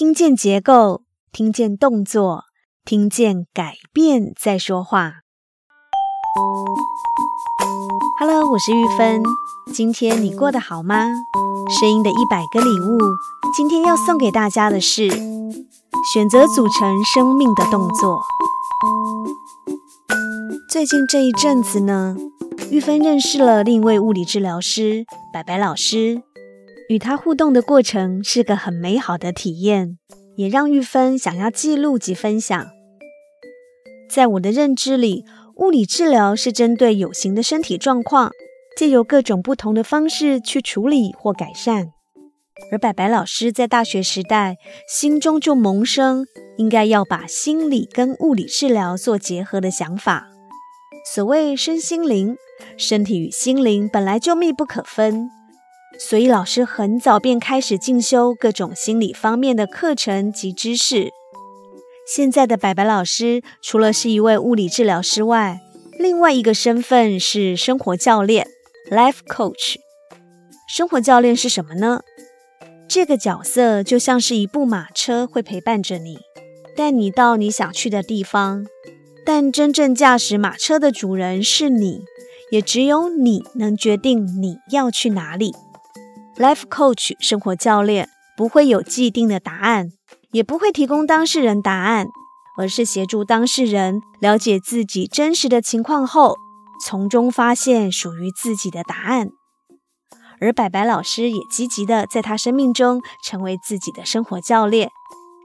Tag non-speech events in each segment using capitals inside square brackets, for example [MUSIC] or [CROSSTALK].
听见结构，听见动作，听见改变在说话。Hello，我是玉芬。今天你过得好吗？声音的一百个礼物，今天要送给大家的是选择组成生命的动作。最近这一阵子呢，玉芬认识了另一位物理治疗师白白老师，与他互动的过程是个很美好的体验，也让玉芬想要记录及分享。在我的认知里，物理治疗是针对有形的身体状况，借由各种不同的方式去处理或改善。而白白老师在大学时代，心中就萌生应该要把心理跟物理治疗做结合的想法。所谓身心灵，身体与心灵本来就密不可分，所以老师很早便开始进修各种心理方面的课程及知识。现在的白白老师，除了是一位物理治疗师外，另外一个身份是生活教练 （Life Coach）。生活教练是什么呢？这个角色就像是一部马车，会陪伴着你，带你到你想去的地方。但真正驾驶马车的主人是你，也只有你能决定你要去哪里。Life Coach 生活教练不会有既定的答案，也不会提供当事人答案，而是协助当事人了解自己真实的情况后，从中发现属于自己的答案。而白白老师也积极的在他生命中成为自己的生活教练，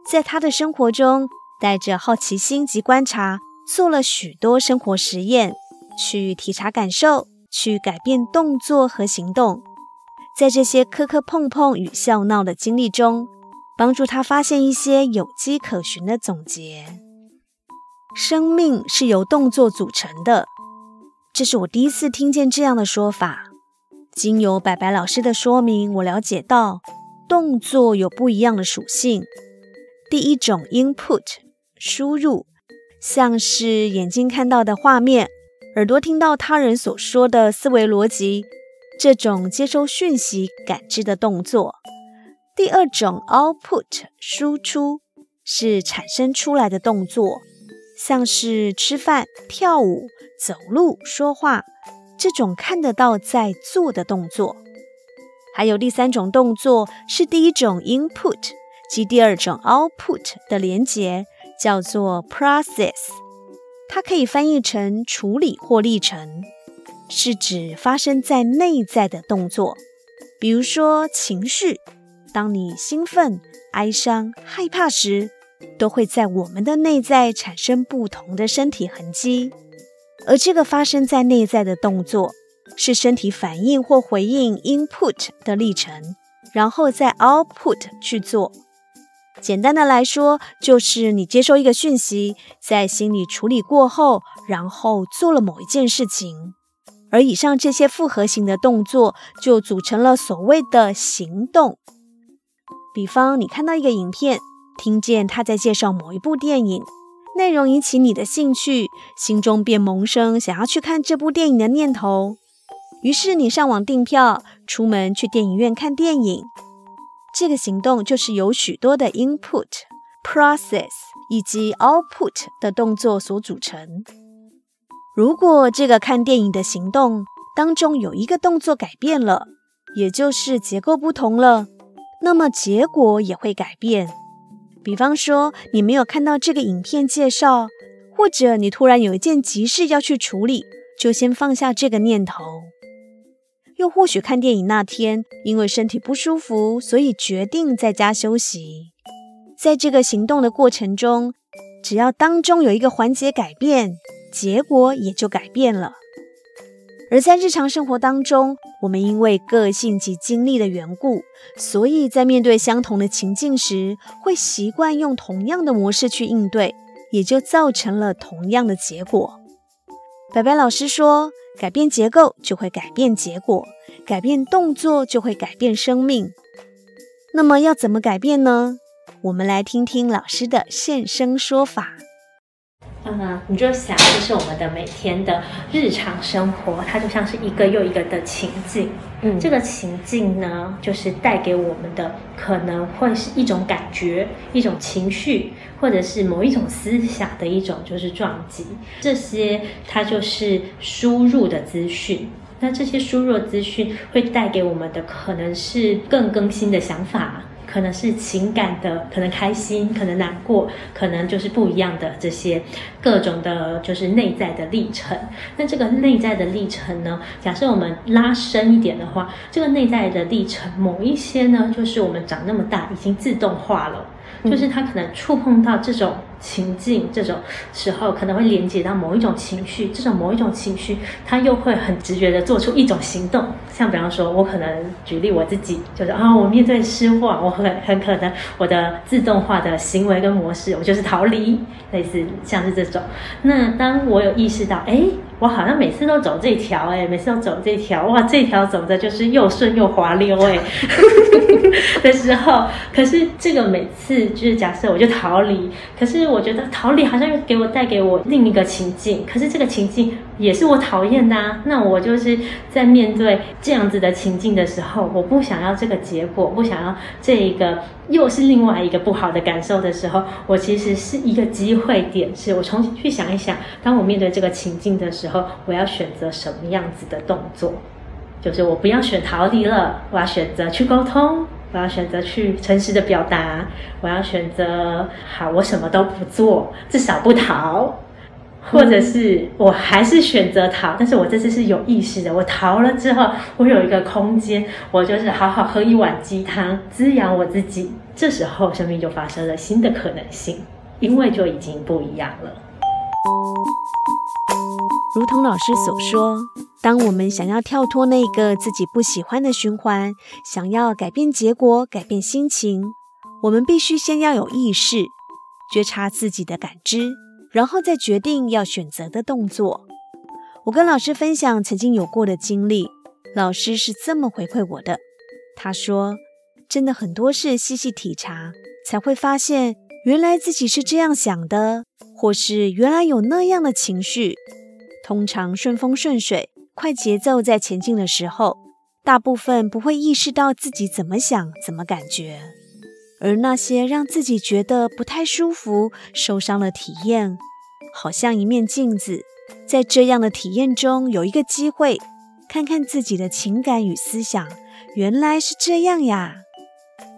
在他的生活中带着好奇心及观察。做了许多生活实验，去体察感受，去改变动作和行动。在这些磕磕碰碰与笑闹的经历中，帮助他发现一些有迹可循的总结。生命是由动作组成的，这是我第一次听见这样的说法。经由白白老师的说明，我了解到动作有不一样的属性。第一种 input 输入。像是眼睛看到的画面，耳朵听到他人所说的思维逻辑，这种接收讯息、感知的动作。第二种 output 输出是产生出来的动作，像是吃饭、跳舞、走路、说话，这种看得到在做的动作。还有第三种动作是第一种 input 及第二种 output 的连结。叫做 process，它可以翻译成处理或历程，是指发生在内在的动作。比如说情绪，当你兴奋、哀伤、害怕时，都会在我们的内在产生不同的身体痕迹。而这个发生在内在的动作，是身体反应或回应 input 的历程，然后再 output 去做。简单的来说，就是你接收一个讯息，在心里处理过后，然后做了某一件事情，而以上这些复合型的动作，就组成了所谓的行动。比方，你看到一个影片，听见他在介绍某一部电影，内容引起你的兴趣，心中便萌生想要去看这部电影的念头，于是你上网订票，出门去电影院看电影。这个行动就是由许多的 input、process 以及 output 的动作所组成。如果这个看电影的行动当中有一个动作改变了，也就是结构不同了，那么结果也会改变。比方说，你没有看到这个影片介绍，或者你突然有一件急事要去处理，就先放下这个念头。又或许看电影那天，因为身体不舒服，所以决定在家休息。在这个行动的过程中，只要当中有一个环节改变，结果也就改变了。而在日常生活当中，我们因为个性及经历的缘故，所以在面对相同的情境时，会习惯用同样的模式去应对，也就造成了同样的结果。白白老师说，改变结构就会改变结果，改变动作就会改变生命。那么要怎么改变呢？我们来听听老师的现身说法。嗯，你就想，就是我们的每天的日常生活，它就像是一个又一个的情境。嗯，这个情境呢，就是带给我们的可能会是一种感觉、一种情绪，或者是某一种思想的一种就是撞击。这些它就是输入的资讯。那这些输入的资讯会带给我们的可能是更更新的想法。可能是情感的，可能开心，可能难过，可能就是不一样的这些各种的，就是内在的历程。那这个内在的历程呢，假设我们拉伸一点的话，这个内在的历程，某一些呢，就是我们长那么大已经自动化了，就是它可能触碰到这种。情境这种时候可能会连接到某一种情绪，这种某一种情绪，它又会很直觉的做出一种行动。像比方说，我可能举例我自己，就是啊，我面对失望，我很很可能我的自动化的行为跟模式，我就是逃离，类似像是这种。那当我有意识到，哎，我好像每次都走这条，哎，每次都走这条，哇，这条走的就是又顺又滑溜，哎，[LAUGHS] 的时候，可是这个每次就是假设我就逃离，可是。我觉得逃离好像又给我带给我另一个情境，可是这个情境也是我讨厌的啊。那我就是在面对这样子的情境的时候，我不想要这个结果，不想要这一个又是另外一个不好的感受的时候，我其实是一个机会点，是我重新去想一想，当我面对这个情境的时候，我要选择什么样子的动作，就是我不要选逃离了，我要选择去沟通。我要选择去诚实的表达，我要选择好，我什么都不做，至少不逃，或者是我还是选择逃，但是我这次是有意识的，我逃了之后，我有一个空间，我就是好好喝一碗鸡汤，滋养我自己，这时候生命就发生了新的可能性，因为就已经不一样了。如同老师所说。当我们想要跳脱那个自己不喜欢的循环，想要改变结果、改变心情，我们必须先要有意识，觉察自己的感知，然后再决定要选择的动作。我跟老师分享曾经有过的经历，老师是这么回馈我的：他说，真的很多事细细体察，才会发现原来自己是这样想的，或是原来有那样的情绪。通常顺风顺水。快节奏在前进的时候，大部分不会意识到自己怎么想、怎么感觉，而那些让自己觉得不太舒服、受伤的体验，好像一面镜子，在这样的体验中有一个机会，看看自己的情感与思想，原来是这样呀。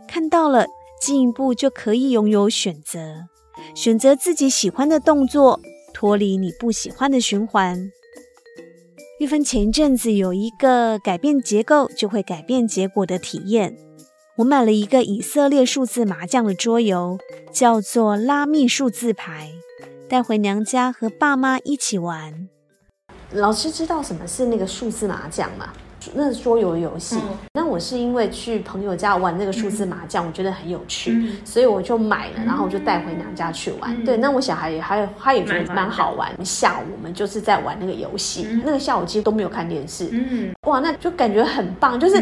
看到了，进一步就可以拥有选择，选择自己喜欢的动作，脱离你不喜欢的循环。玉芬前一阵子有一个改变结构就会改变结果的体验，我买了一个以色列数字麻将的桌游，叫做拉密数字牌，带回娘家和爸妈一起玩。老师知道什么是那个数字麻将吗？那是桌游游戏，那、嗯、我是因为去朋友家玩那个数字麻将，嗯、我觉得很有趣，嗯、所以我就买了，然后我就带回娘家去玩。嗯、对，那我小孩也还他也觉得蛮好玩。下午我们就是在玩那个游戏，嗯、那个下午其实都没有看电视。嗯，哇，那就感觉很棒，就是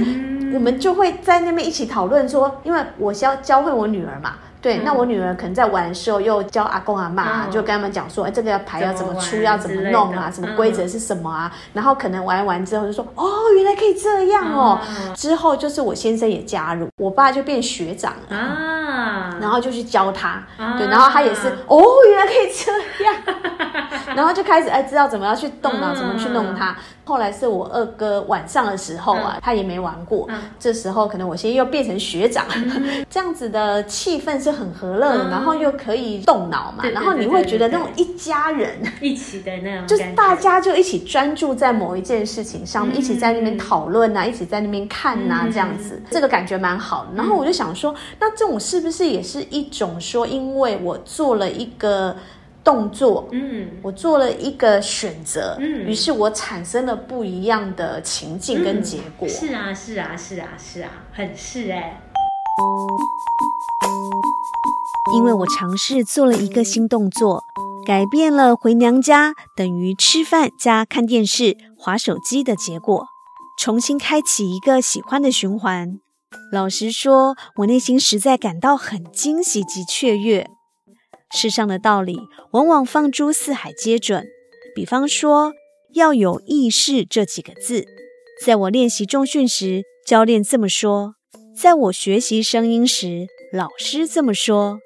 我们就会在那边一起讨论说，因为我是要教会我女儿嘛。对，那我女儿可能在玩的时候，又教阿公阿妈，就跟他们讲说，哎，这个牌要怎么出，要怎么弄啊，什么规则是什么啊？然后可能玩完之后就说，哦，原来可以这样哦。之后就是我先生也加入，我爸就变学长了。啊，然后就去教他，对，然后他也是，哦，原来可以这样，然后就开始哎，知道怎么样去动脑，怎么去弄它。后来是我二哥晚上的时候啊，他也没玩过，这时候可能我先又变成学长，[LAUGHS] 这样子的气氛是。很和乐的，然后又可以动脑嘛，然后你会觉得那种一家人 [LAUGHS] 一起的那种，就是大家就一起专注在某一件事情上面，一起在那边讨论啊，一起在那边看呐，这样子，这个感觉蛮好的。然后我就想说，那这种是不是也是一种说，因为我做了一个动作，嗯，我做了一个选择，嗯，于是我产生了不一样的情境跟结果。是啊，是啊，是啊，是啊，很是哎。因为我尝试做了一个新动作，改变了回娘家等于吃饭加看电视、划手机的结果，重新开启一个喜欢的循环。老实说，我内心实在感到很惊喜及雀跃。世上的道理往往放诸四海皆准。比方说，要有意识这几个字，在我练习重训时，教练这么说；在我学习声音时，老师这么说；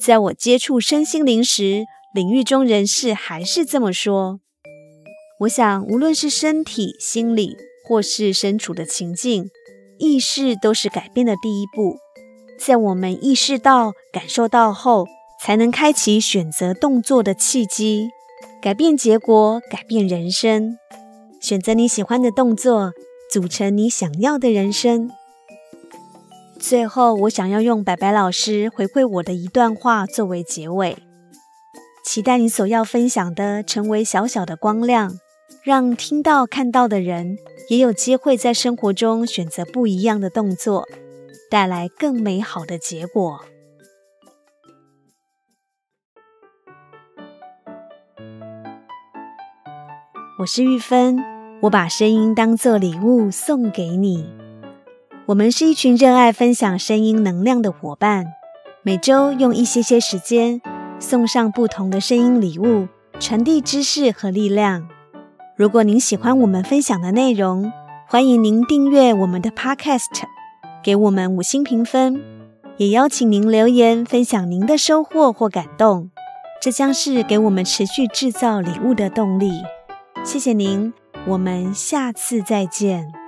在我接触身心灵时，领域中人士还是这么说。我想，无论是身体、心理，或是身处的情境，意识都是改变的第一步。在我们意识到、感受到后，才能开启选择动作的契机，改变结果，改变人生。选择你喜欢的动作，组成你想要的人生。最后，我想要用白白老师回馈我的一段话作为结尾：期待你所要分享的成为小小的光亮。让听到、看到的人也有机会在生活中选择不一样的动作，带来更美好的结果。我是玉芬，我把声音当作礼物送给你。我们是一群热爱分享声音能量的伙伴，每周用一些些时间送上不同的声音礼物，传递知识和力量。如果您喜欢我们分享的内容，欢迎您订阅我们的 Podcast，给我们五星评分，也邀请您留言分享您的收获或感动，这将是给我们持续制造礼物的动力。谢谢您，我们下次再见。